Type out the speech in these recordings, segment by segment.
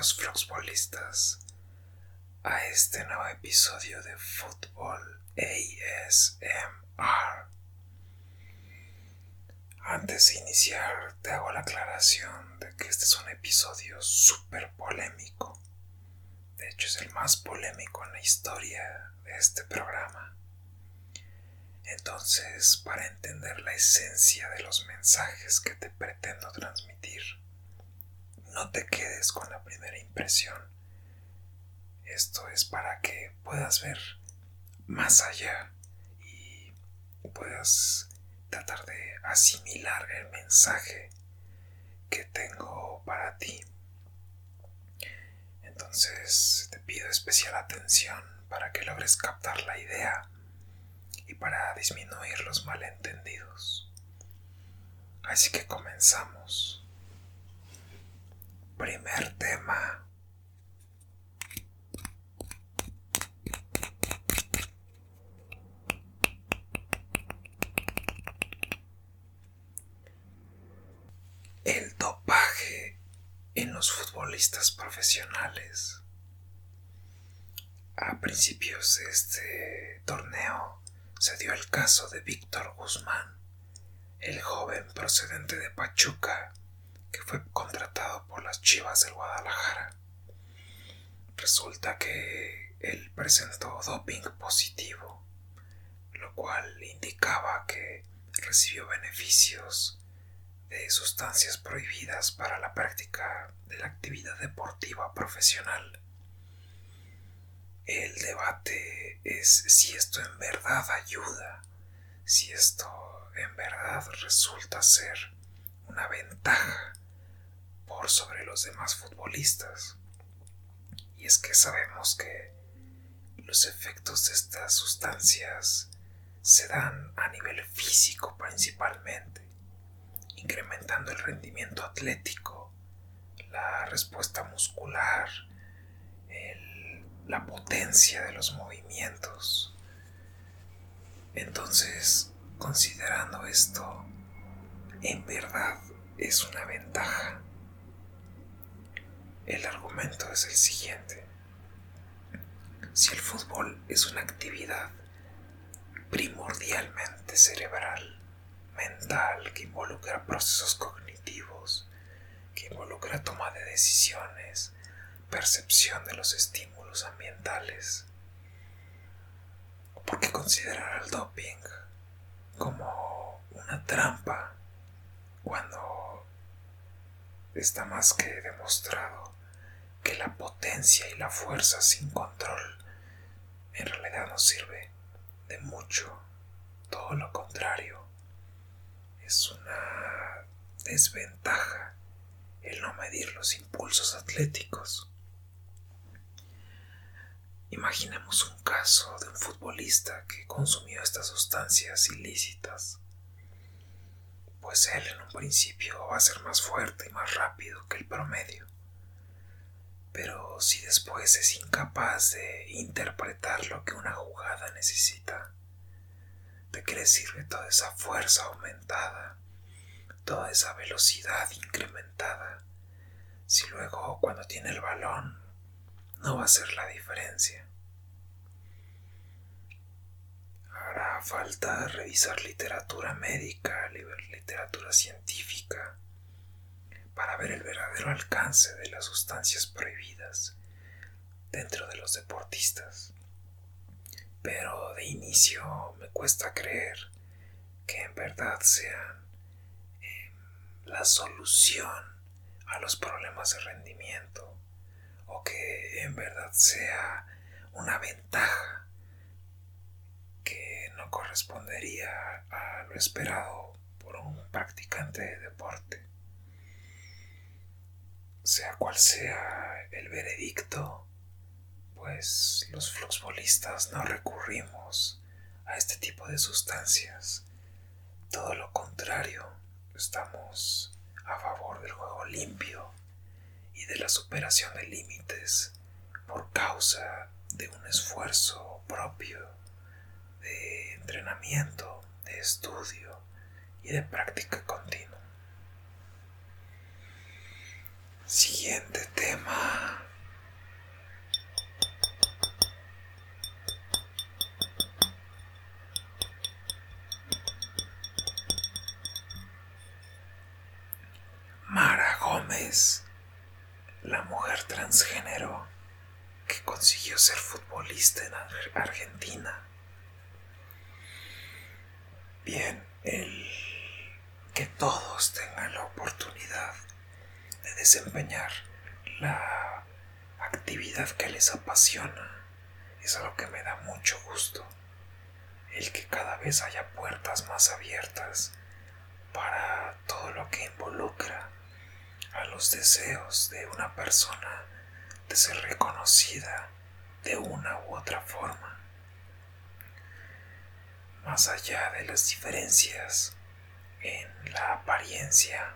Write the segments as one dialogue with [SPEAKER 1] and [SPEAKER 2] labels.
[SPEAKER 1] Bienvenidos, floxbolistas, a este nuevo episodio de Fútbol ASMR. Antes de iniciar, te hago la aclaración de que este es un episodio súper polémico. De hecho, es el más polémico en la historia de este programa. Entonces, para entender la esencia de los mensajes que te pretendo transmitir, no te quedes con la primera impresión. Esto es para que puedas ver más allá y puedas tratar de asimilar el mensaje que tengo para ti. Entonces te pido especial atención para que logres captar la idea y para disminuir los malentendidos. Así que comenzamos. Primer tema. El dopaje en los futbolistas profesionales. A principios de este torneo se dio el caso de Víctor Guzmán, el joven procedente de Pachuca que fue contratado por las Chivas del Guadalajara. Resulta que él presentó doping positivo, lo cual indicaba que recibió beneficios de sustancias prohibidas para la práctica de la actividad deportiva profesional. El debate es si esto en verdad ayuda, si esto en verdad resulta ser una ventaja sobre los demás futbolistas. Y es que sabemos que los efectos de estas sustancias se dan a nivel físico principalmente, incrementando el rendimiento atlético, la respuesta muscular, la potencia de los movimientos. Entonces, considerando esto, en verdad es una ventaja. El argumento es el siguiente. Si el fútbol es una actividad primordialmente cerebral, mental, que involucra procesos cognitivos, que involucra toma de decisiones, percepción de los estímulos ambientales, ¿por qué considerar el doping como una trampa cuando está más que demostrado que la potencia y la fuerza sin control en realidad no sirve de mucho, todo lo contrario, es una desventaja el no medir los impulsos atléticos. Imaginemos un caso de un futbolista que consumió estas sustancias ilícitas. Pues él en un principio va a ser más fuerte y más rápido que el promedio. Pero si después es incapaz de interpretar lo que una jugada necesita, ¿de qué le sirve toda esa fuerza aumentada, toda esa velocidad incrementada, si luego cuando tiene el balón no va a ser la diferencia? Hará falta revisar literatura médica, literatura científica, para ver el verdadero alcance de las sustancias prohibidas dentro de los deportistas. Pero de inicio me cuesta creer que en verdad sean em, la solución a los problemas de rendimiento o que en verdad sea una ventaja correspondería a lo esperado por un practicante de deporte sea cual sea el veredicto, pues los fluxbolistas no recurrimos a este tipo de sustancias. Todo lo contrario, estamos a favor del juego limpio y de la superación de límites por causa de un esfuerzo propio, de entrenamiento, de estudio y de práctica continua. Siguiente tema. Mara Gómez, la mujer transgénero que consiguió ser futbolista en Argentina Bien, el que todos tengan la oportunidad de desempeñar la actividad que les apasiona es algo que me da mucho gusto. El que cada vez haya puertas más abiertas para todo lo que involucra a los deseos de una persona de ser reconocida de una u otra forma. Más allá de las diferencias en la apariencia,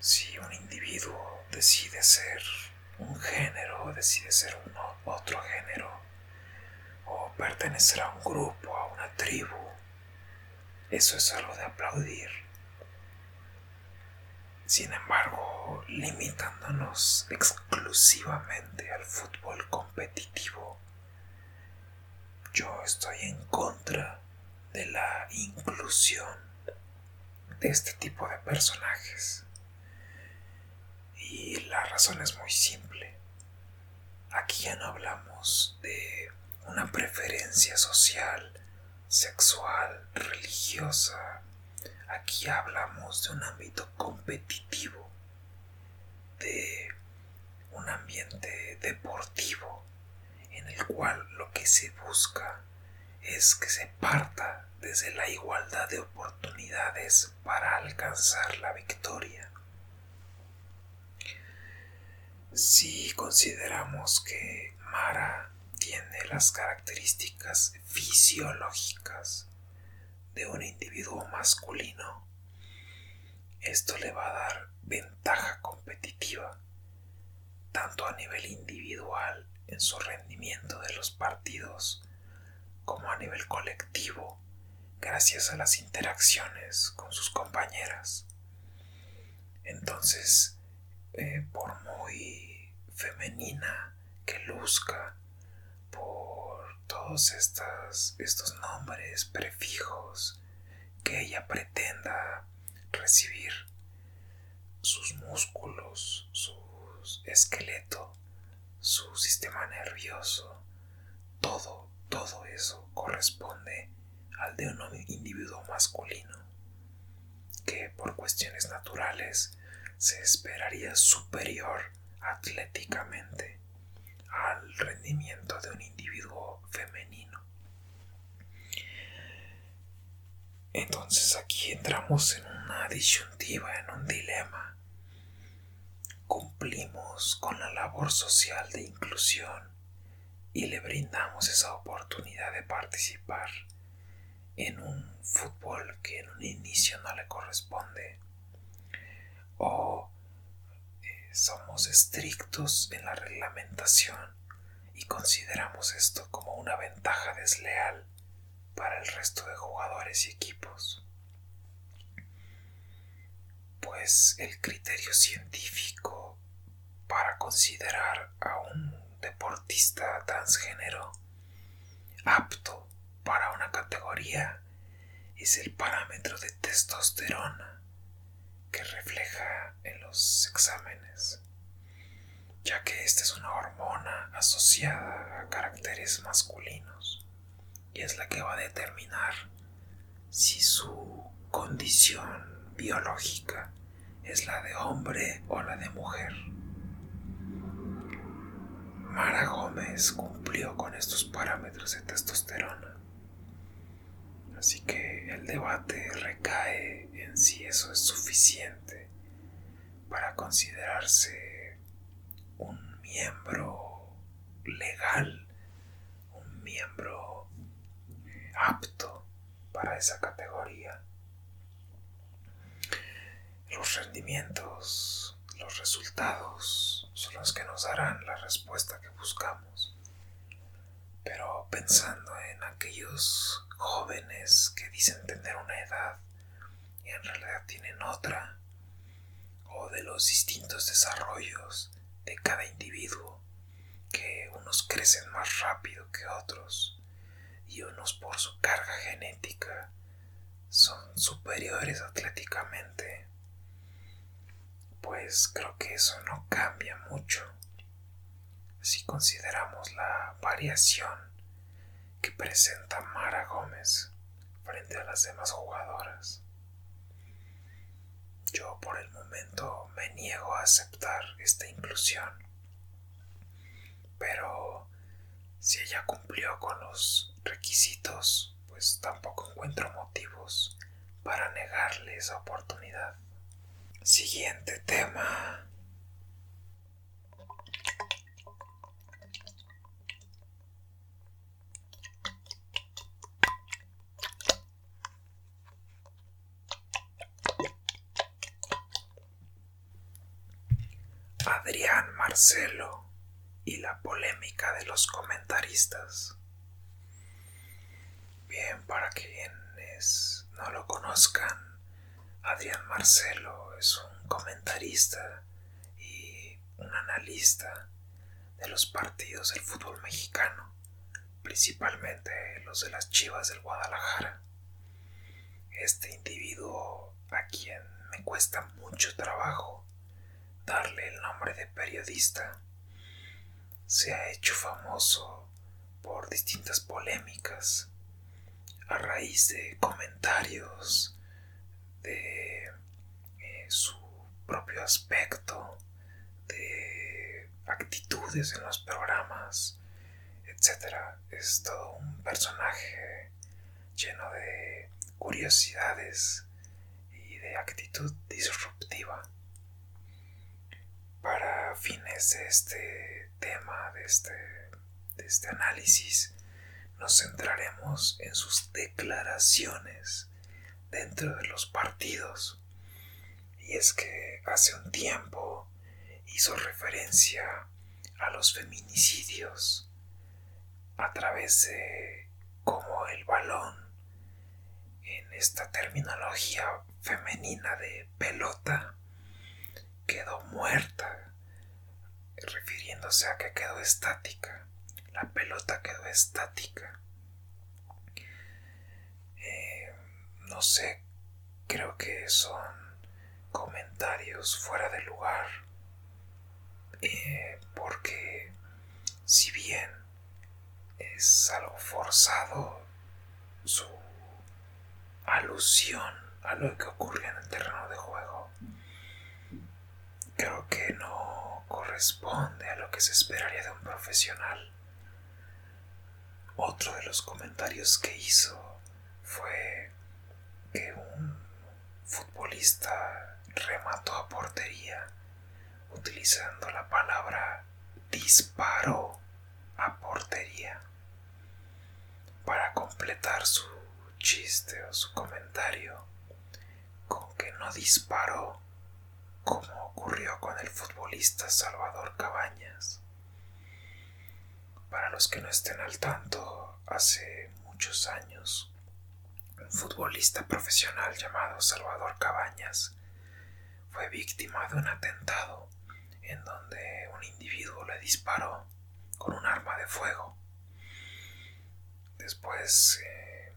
[SPEAKER 1] si un individuo decide ser un género, decide ser otro género, o pertenecer a un grupo, a una tribu, eso es algo de aplaudir. Sin embargo, limitándonos exclusivamente al fútbol competitivo, yo estoy en contra de la inclusión de este tipo de personajes. Y la razón es muy simple. Aquí ya no hablamos de una preferencia social sexual, religiosa. Aquí hablamos de un ámbito competitivo, de un ambiente deportivo en el cual lo que se busca es que se parta desde la igualdad de oportunidades para alcanzar la victoria. Si consideramos que Mara tiene las características fisiológicas de un individuo masculino, esto le va a dar ventaja competitiva, tanto a nivel individual en su rendimiento de los partidos, como a nivel colectivo, gracias a las interacciones con sus compañeras. Entonces, eh, por muy femenina que luzca, por todos estos nombres, prefijos que ella pretenda recibir, sus músculos, su esqueleto, su sistema nervioso, todo, todo eso corresponde al de un individuo masculino, que por cuestiones naturales se esperaría superior atléticamente al rendimiento de un individuo femenino. Entonces aquí entramos en una disyuntiva, en un dilema. Cumplimos con la labor social de inclusión y le brindamos esa oportunidad de participar en un fútbol que en un inicio no le corresponde. O somos estrictos en la reglamentación y consideramos esto como una ventaja desleal para el resto de jugadores y equipos. Pues el criterio científico para considerar a un deportista transgénero apto para una categoría es el parámetro de testosterona que refleja en los exámenes, ya que esta es una hormona asociada a caracteres masculinos y es la que va a determinar si su condición biológica es la de hombre o la de mujer. Mara Gómez cumplió con estos parámetros de testosterona. Así que el debate recae en si eso es suficiente para considerarse un miembro legal, un miembro apto para esa categoría. Los rendimientos, los resultados son los que nos darán la respuesta que buscamos. Pero pensando en aquellos jóvenes que dicen tener una edad y en realidad tienen otra, o de los distintos desarrollos de cada individuo, que unos crecen más rápido que otros y unos por su carga genética son superiores atléticamente, pues creo que eso no cambia mucho si consideramos la variación que presenta Mara Gómez frente a las demás jugadoras. Yo por el momento me niego a aceptar esta inclusión, pero si ella cumplió con los requisitos, pues tampoco encuentro motivos para negarle esa oportunidad. Siguiente tema. Adrián Marcelo y la polémica de los comentaristas. Bien, para quienes no lo conozcan, Adrián Marcelo es un comentarista y un analista de los partidos del fútbol mexicano, principalmente los de las Chivas del Guadalajara. Este individuo a quien me cuesta mucho trabajo darle el nombre de periodista, se ha hecho famoso por distintas polémicas a raíz de comentarios de eh, su propio aspecto, de actitudes en los programas, etc. Es todo un personaje lleno de curiosidades y de actitud disruptiva para fines de este tema, de este, de este análisis, nos centraremos en sus declaraciones dentro de los partidos. Y es que hace un tiempo hizo referencia a los feminicidios a través de cómo el balón en esta terminología femenina de pelota quedó muerta, refiriéndose a que quedó estática. La pelota quedó estática. Eh, no sé, creo que son comentarios fuera de lugar. Eh, porque si bien es algo forzado su alusión a lo que ocurrió en el terreno de juego, creo que no corresponde a lo que se esperaría de un profesional. Otro de los comentarios que hizo fue que un futbolista remató a portería utilizando la palabra disparó a portería para completar su chiste o su comentario con que no disparó como ocurrió con el futbolista Salvador Cabañas. Para los que no estén al tanto, hace muchos años, futbolista profesional llamado Salvador Cabañas fue víctima de un atentado en donde un individuo le disparó con un arma de fuego. Después eh,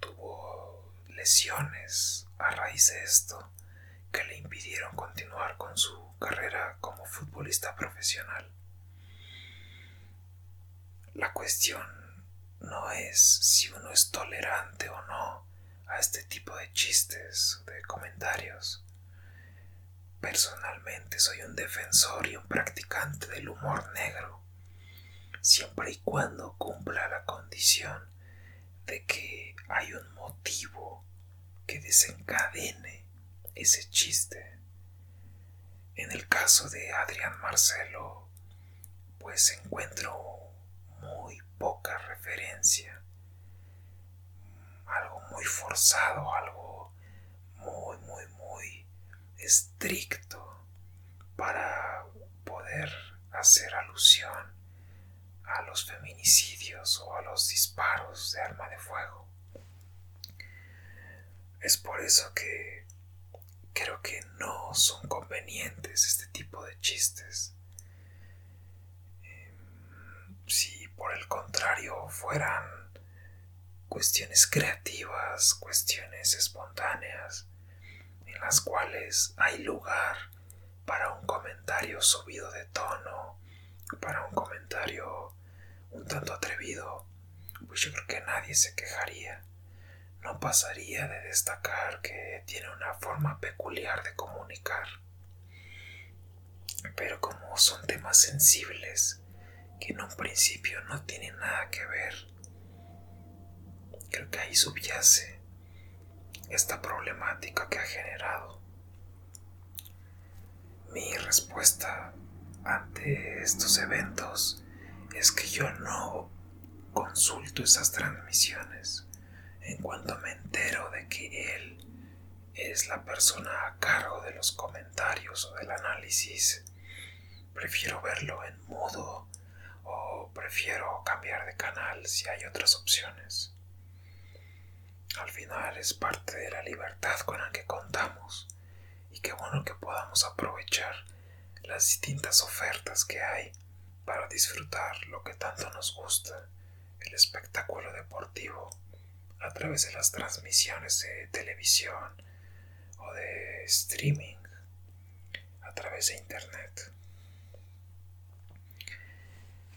[SPEAKER 1] tuvo lesiones a raíz de esto que le impidieron continuar con su carrera como futbolista profesional. La cuestión no es si uno es tolerante o no a este tipo de chistes, de comentarios. Personalmente soy un defensor y un practicante del humor negro, siempre y cuando cumpla la condición de que hay un motivo que desencadene ese chiste. En el caso de Adrián Marcelo, pues encuentro muy poca referencia, algo muy forzado, algo muy, muy, muy estricto para poder hacer alusión a los feminicidios o a los disparos de arma de fuego. Es por eso que creo que no son convenientes este tipo de chistes. Em, si por el contrario fueran cuestiones creativas, cuestiones espontáneas, en las cuales hay lugar para un comentario subido de tono, para un comentario un tanto atrevido, pues yo creo que nadie se quejaría. No pasaría de destacar que tiene una forma peculiar de comunicar. Pero como son temas sensibles, que en un principio no tienen nada que ver, creo que ahí subyace esta problemática que ha generado. Mi respuesta ante estos eventos es que yo no consulto esas transmisiones en cuanto me entero de que él es la persona a cargo de los comentarios o del análisis. Prefiero verlo en mudo o prefiero cambiar de canal si hay otras opciones. Al final es parte de la libertad con la que contamos y qué bueno que podamos aprovechar las distintas ofertas que hay para disfrutar lo que tanto nos gusta, el espectáculo deportivo, a través de las transmisiones de televisión o de streaming, a través de internet.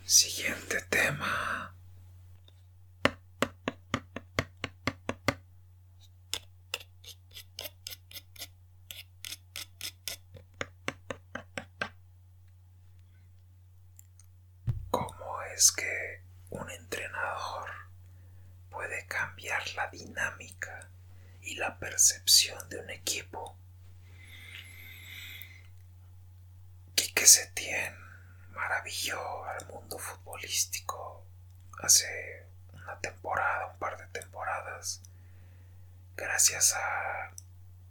[SPEAKER 1] Siguiente tema. es que un entrenador puede cambiar la dinámica y la percepción de un equipo. Quique Setién maravilló al mundo futbolístico hace una temporada, un par de temporadas, gracias a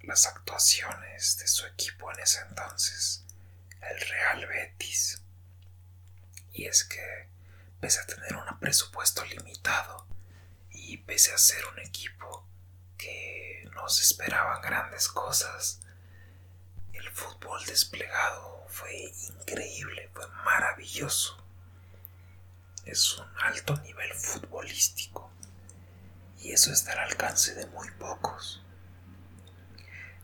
[SPEAKER 1] las actuaciones de su equipo en ese entonces, el Real Betis. Y es que pese a tener un presupuesto limitado y pese a ser un equipo que nos esperaban grandes cosas, el fútbol desplegado fue increíble, fue maravilloso. Es un alto nivel futbolístico y eso está al alcance de muy pocos,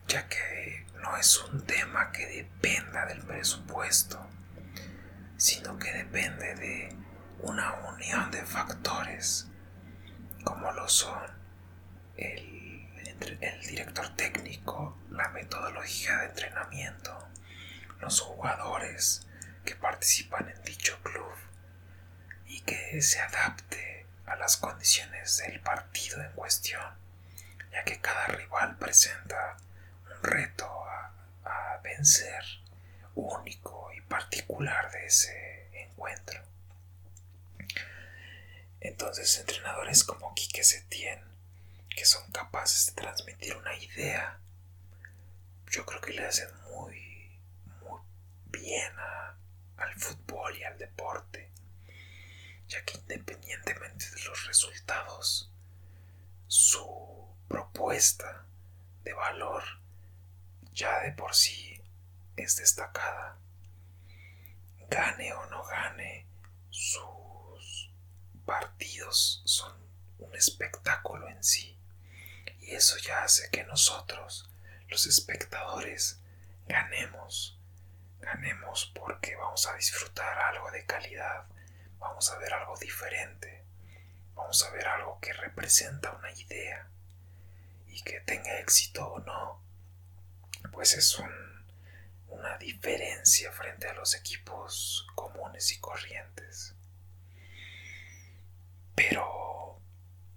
[SPEAKER 1] ya que no es un tema que dependa del presupuesto, sino que depende de una unión de factores como lo son el, el, director técnico, la metodología de entrenamiento, los jugadores que participan en dicho club y que se adapte a las condiciones del partido en cuestión, ya que cada rival presenta un reto a, vencer único y particular de ese encuentro. Entonces entrenadores como Quique Setién, que son capaces de transmitir una idea, yo creo que le hacen muy bien al fútbol y al deporte, ya que independientemente de los resultados, su propuesta de valor ya de por sí es destacada. Gane o no gane, su partidos son un espectáculo en sí. Y eso ya hace que nosotros, los espectadores, ganemos. Ganemos porque vamos a disfrutar algo de calidad, vamos a ver algo diferente, vamos a ver algo que representa una idea y que tenga éxito o no, pues es una diferencia frente a los equipos comunes y corrientes. Pero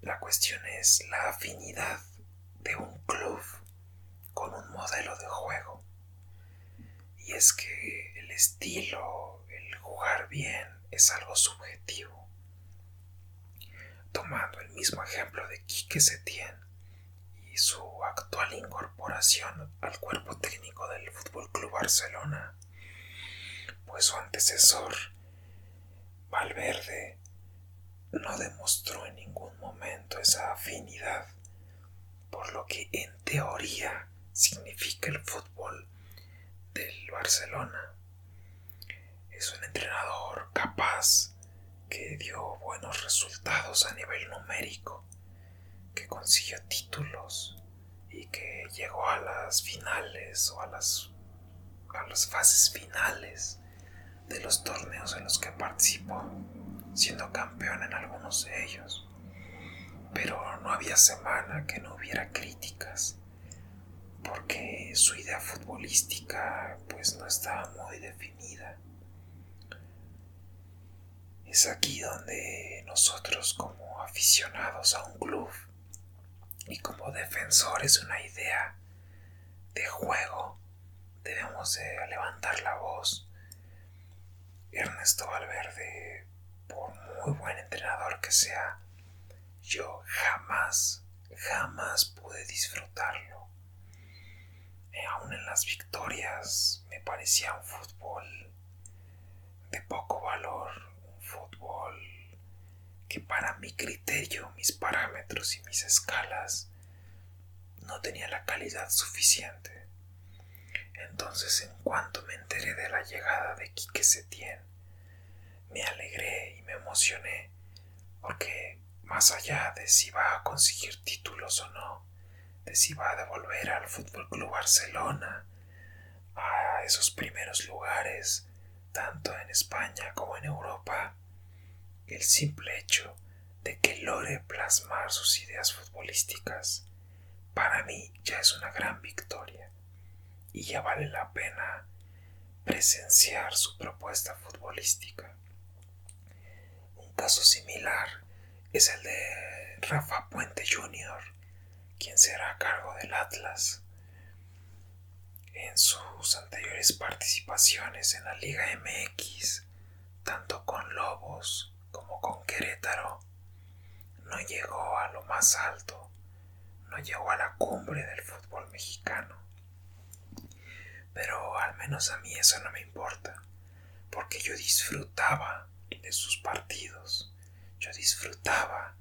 [SPEAKER 1] la cuestión es la afinidad de un club con un modelo de juego. Y es que el estilo, el jugar bien, es algo subjetivo. Tomando el mismo ejemplo de Quique Setién y su actual incorporación al cuerpo técnico del Fútbol Club Barcelona, pues su antecesor, Valverde, no demostró en ningún momento esa afinidad por lo que en teoría significa el fútbol del Barcelona. Es un entrenador capaz que dio buenos resultados a nivel numérico, que consiguió títulos y que llegó a las finales o a las a las fases finales de los torneos en los que participó, siendo campeón en algunos de ellos. Pero no había semana que no hubiera críticas, porque su idea futbolística pues no estaba muy definida. Es aquí donde nosotros como aficionados a un club y como defensores de una idea de juego debemos de levantar la voz. Ernesto Valverde, por muy buen entrenador que sea, yo jamás, jamás pude disfrutarlo. Aún en las victorias me parecía un fútbol de poco valor, un fútbol que para mi criterio, mis parámetros y mis escalas no tenía la calidad suficiente. Entonces, en cuanto me enteré de la llegada de Quique Setién, me alegré y me emocioné, porque más allá de si va a conseguir títulos o no, de si va a devolver al Fútbol Club Barcelona a esos primeros lugares, tanto en España como en Europa, el simple hecho de que logre plasmar sus ideas futbolísticas para mí ya es una gran victoria y ya vale la pena presenciar su propuesta futbolística. Un caso similar es el de Rafa Puente Jr., quien será a cargo del Atlas. En sus anteriores participaciones en la Liga MX, tanto con Lobos como con Querétaro, no llegó a lo más alto llegó a la cumbre del fútbol mexicano. Pero al menos a mí eso no me importa, porque yo disfrutaba de sus partidos, yo disfrutaba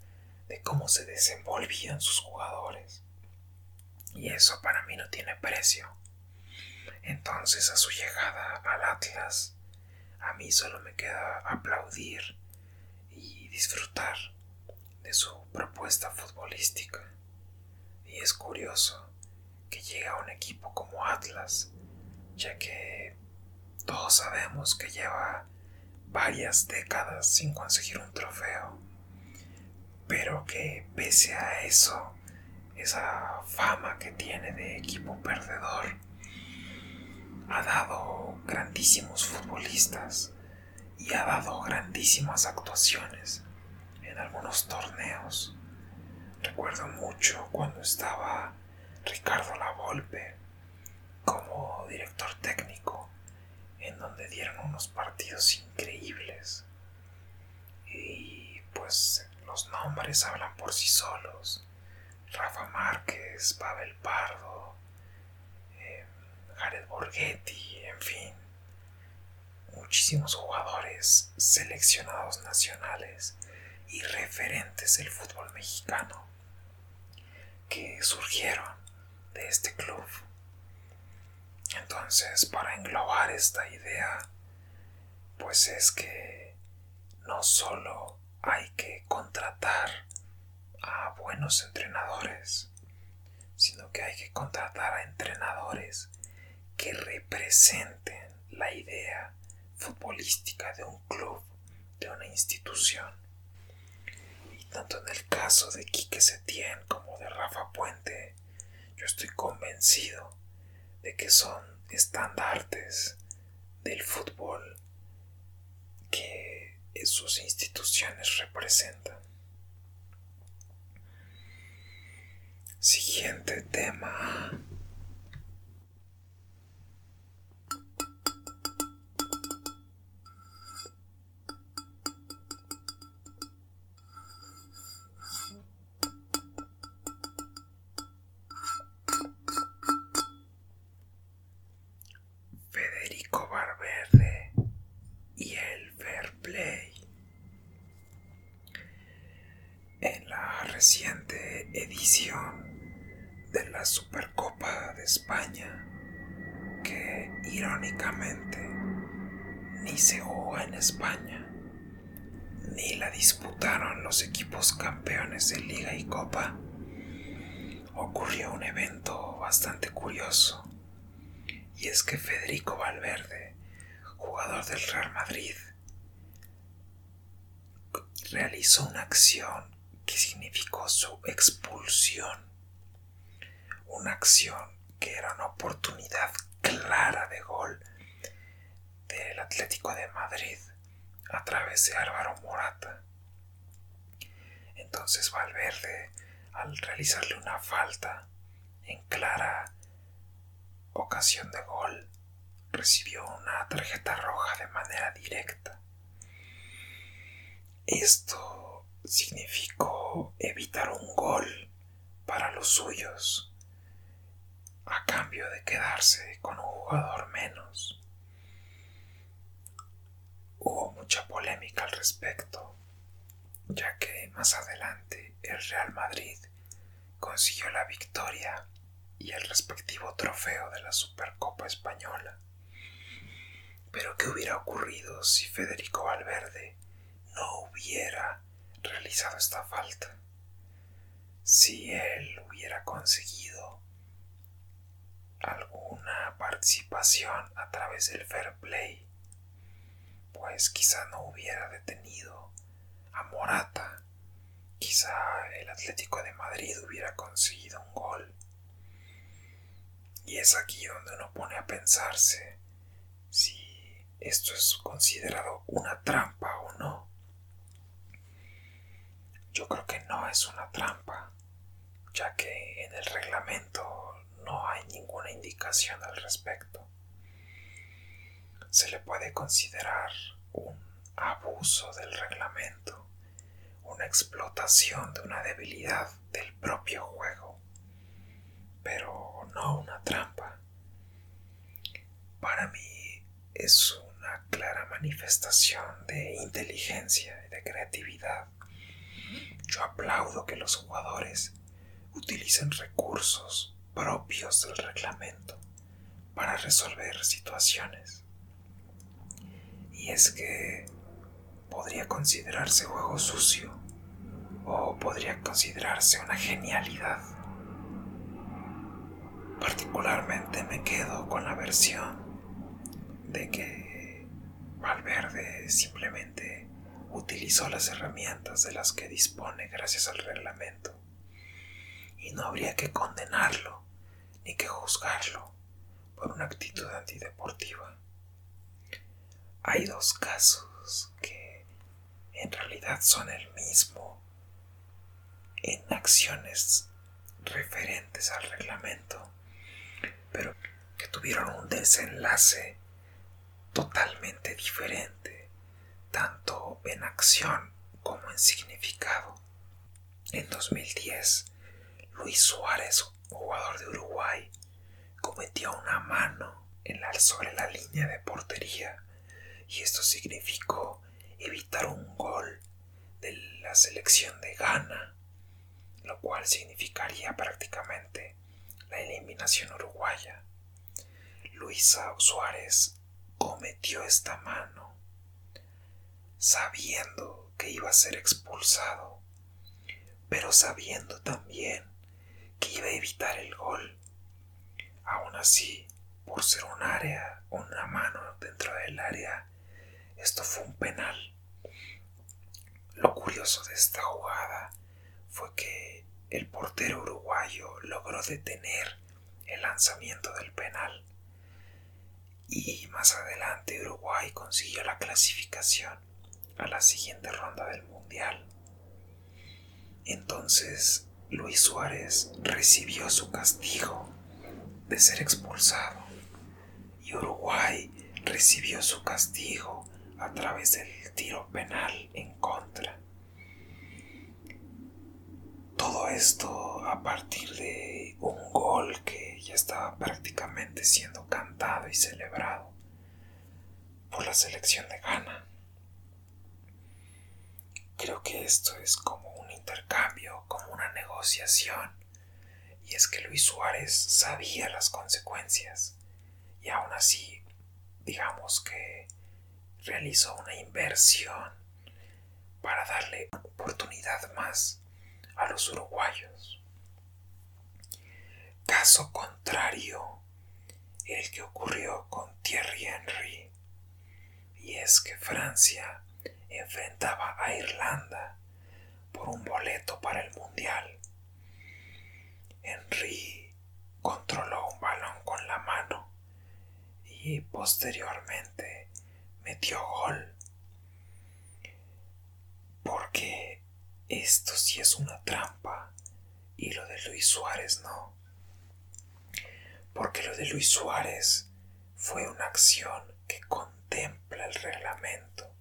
[SPEAKER 1] de cómo se desenvolvían sus jugadores. Y eso para mí no tiene precio. Entonces a su llegada al Atlas, a mí solo me queda aplaudir y disfrutar de su propuesta futbolística. Y es curioso que llegue a un equipo como Atlas, ya que todos sabemos que lleva varias décadas sin conseguir un trofeo, pero que pese a eso, esa fama que tiene de equipo perdedor, ha dado grandísimos futbolistas y ha dado grandísimas actuaciones en algunos torneos Recuerdo mucho cuando estaba Ricardo Lavolpe como director técnico, en donde dieron unos partidos increíbles. Y pues los nombres hablan por sí solos. Rafa Márquez, Pavel Pardo, eh, Jared Borghetti, en fin. Muchísimos jugadores seleccionados nacionales y referentes del fútbol mexicano que surgieron de este club. Entonces, para englobar esta idea, pues es que no solo hay que contratar a buenos entrenadores, sino que hay que contratar a entrenadores que representen la idea futbolística de un club, de una institución. Tanto en el caso de Quique Setién como de Rafa Puente, yo estoy convencido de que son estandartes del fútbol sus instituciones representan. Siguiente tema. Realizó una acción que significó su expulsión. Una acción que era una oportunidad clara de gol del Atlético de Madrid a través de Álvaro Morata. Entonces Valverde, al realizarle una falta en clara ocasión de gol, recibió una tarjeta roja de manera directa. Esto significó evitar un gol para los suyos a cambio de quedarse con un jugador menos. Hubo mucha polémica al respecto, ya que más adelante el Real Madrid consiguió la victoria y el respectivo trofeo de la Supercopa Española. Pero ¿qué hubiera ocurrido si Federico Valverde no hubiera realizado esta falta? Si él hubiera conseguido alguna participación a través del fair play, pues quizá no hubiera detenido a Morata, quizá el Atlético de Madrid hubiera conseguido un gol. Y es aquí donde uno pone a pensarse si esto es considerado una trampa o no. Yo creo que no es una trampa, ya que en el reglamento no hay ninguna indicación al respecto. Se le puede considerar un abuso del reglamento, una explotación de una debilidad del propio juego, pero no una trampa. Para mí es una clara manifestación de inteligencia y de creatividad. Yo aplaudo que los jugadores utilicen recursos propios del reglamento para resolver situaciones. Y es que podría considerarse juego sucio o podría considerarse una genialidad. Particularmente me quedo con la versión de que Valverde simplemente utilizó las herramientas de las que dispone gracias al reglamento y no habría que condenarlo ni que juzgarlo por una actitud antideportiva. Hay dos casos que en realidad son el mismo en acciones referentes al reglamento, pero que tuvieron un desenlace totalmente diferente, tanto en acción como en significado. En 2010, Luis Suárez jugador de Uruguay, cometió una mano en la, sobre la línea de portería y esto significó evitar un gol de la selección de Ghana, lo cual significaría prácticamente la eliminación uruguaya. Luis Suárez cometió esta mano sabiendo que iba a ser expulsado, pero sabiendo también iba a evitar el gol. Aún así, por ser un área, una mano dentro del área, esto fue un penal. Lo curioso de esta jugada fue que el portero uruguayo logró detener el lanzamiento del penal. Y más adelante Uruguay consiguió la clasificación a la siguiente ronda del Mundial. Entonces Luis Suárez recibió su castigo de ser expulsado y Uruguay recibió su castigo a través del tiro penal en contra. Todo esto a partir de un gol que ya estaba prácticamente siendo cantado y celebrado por la selección de Ghana. Creo que esto es como un intercambio, como una negociación. Y es que Luis Suárez sabía las consecuencias y aún así, digamos que realizó una inversión para darle oportunidad más a los uruguayos. Caso contrario, el que ocurrió con Thierry Henry. Y es que Francia enfrentaba a Irlanda por un boleto para el Mundial. Henry controló un balón con la mano y posteriormente metió gol. Porque esto sí es una trampa y lo de Luis Suárez no. Porque lo de Luis Suárez fue una acción que contempla el reglamento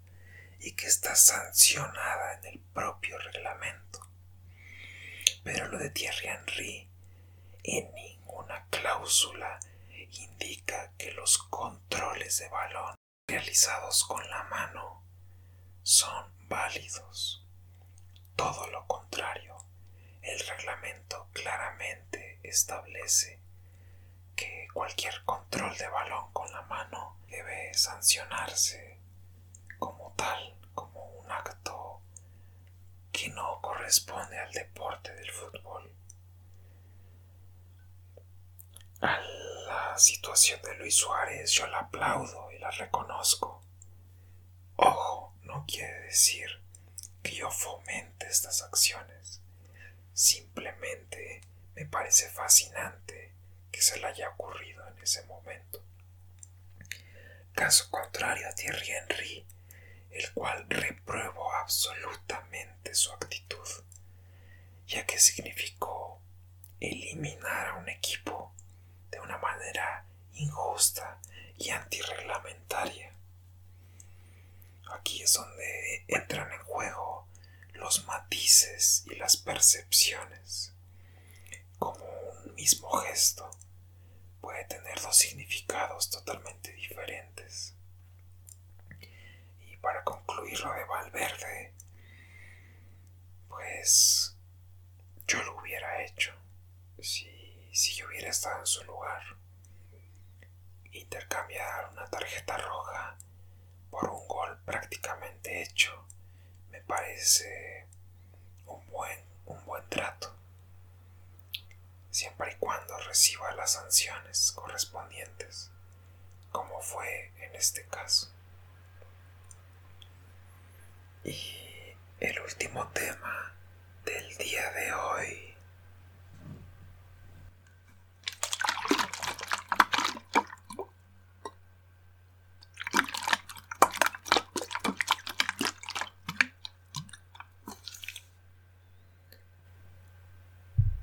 [SPEAKER 1] y que está sancionada en el propio reglamento. Pero lo de Thierry Henry en ninguna cláusula indica que los controles de balón realizados con la mano son válidos. Todo lo contrario, el reglamento claramente establece que cualquier control de balón con la mano debe sancionarse tal, como un acto que no corresponde al deporte del fútbol. A la situación de Luis Suárez yo la aplaudo y la reconozco. Ojo, no quiere decir que yo fomente estas acciones. Simplemente me parece fascinante que se le haya ocurrido en ese momento. Caso contrario a Thierry Henry, el cual repruebo absolutamente su actitud, ya que significó eliminar a un equipo de una manera injusta y antirreglamentaria. Aquí es donde entran en juego los matices y las percepciones. Como un mismo gesto puede tener dos significados totalmente diferentes. Y para concluir lo de Valverde, pues yo lo hubiera hecho si, si yo hubiera estado en su lugar. Intercambiar una tarjeta roja por un gol prácticamente hecho un buen, un buen trato, siempre y cuando reciba las sanciones correspondientes, como fue en este caso. Y el último tema del día de hoy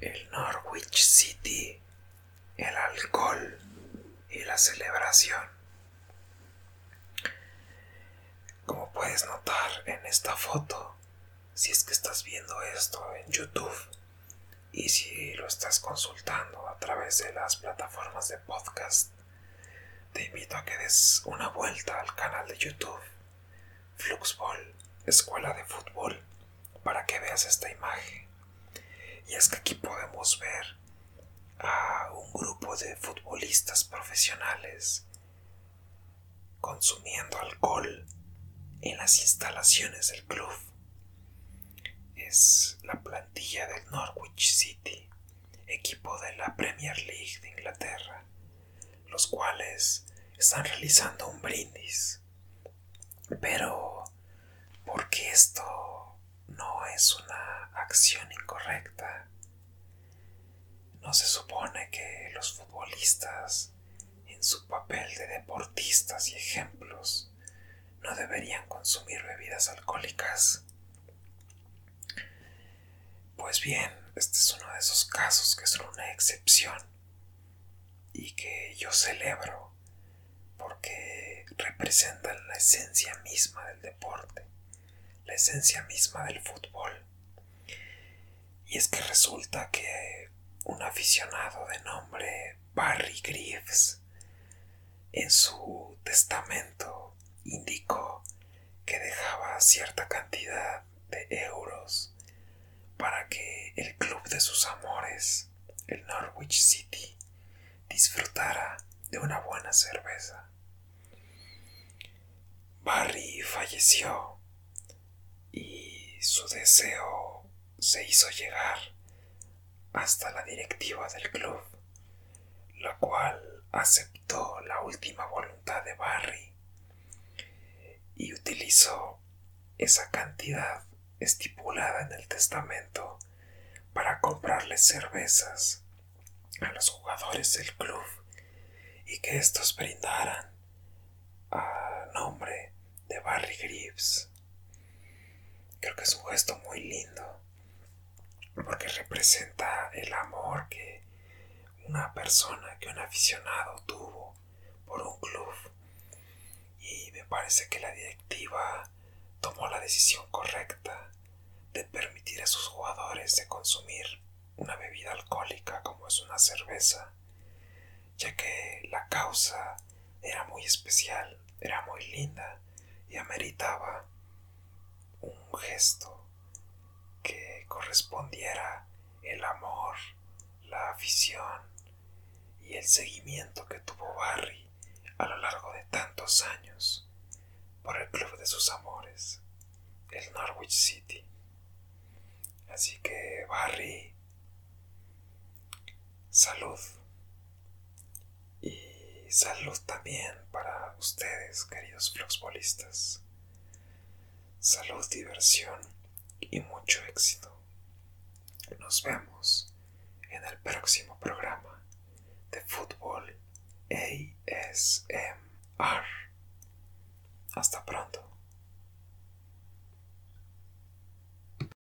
[SPEAKER 1] el Norwich City, el alcohol y la celebración. Como puedes notar en esta foto, si es que estás viendo esto en YouTube y si lo estás consultando a través de las plataformas de podcast, te invito a que des una vuelta al canal de YouTube Fluxball, Escuela de Fútbol, para que veas esta imagen. Y es que aquí podemos ver a un grupo de futbolistas profesionales consumiendo alcohol en las instalaciones del club. Es la plantilla del Norwich City, equipo de la Premier League de Inglaterra, los cuales están realizando un brindis. Pero, ¿por qué esto no es una acción incorrecta? No se supone que los futbolistas, en su papel de deportistas y ejemplos, no deberían consumir bebidas alcohólicas. Pues bien, este es uno de esos casos que son una excepción y que yo celebro porque representan la esencia misma del deporte, la esencia misma del fútbol. Y es que resulta que un aficionado de nombre Barry Greaves en su testamento indicó que dejaba cierta cantidad de euros para que el club de sus amores, el Norwich City, disfrutara de una buena cerveza. Barry falleció y su deseo se hizo llegar hasta la directiva del club, la cual aceptó la última voluntad de Barry y utilizó esa cantidad estipulada en el testamento para comprarle cervezas a los jugadores del club y que estos brindaran a nombre de Barry Greaves. Creo que es un gesto muy lindo porque representa el amor que una persona, que un aficionado tuvo por un club. Y me parece que la directiva tomó la decisión correcta de permitir a sus jugadores de consumir una bebida alcohólica como es una cerveza, ya que la causa era muy especial, era muy linda y ameritaba un gesto que correspondiera el amor, la afición y el seguimiento que tuvo Barry a lo largo de tantos años por el club de sus amores, el Norwich City. Así que Barry, salud. Y salud también para ustedes, queridos floxbolistas. Salud, diversión y mucho éxito. Nos vemos en el próximo programa de fútbol ASMR. Hasta pronto.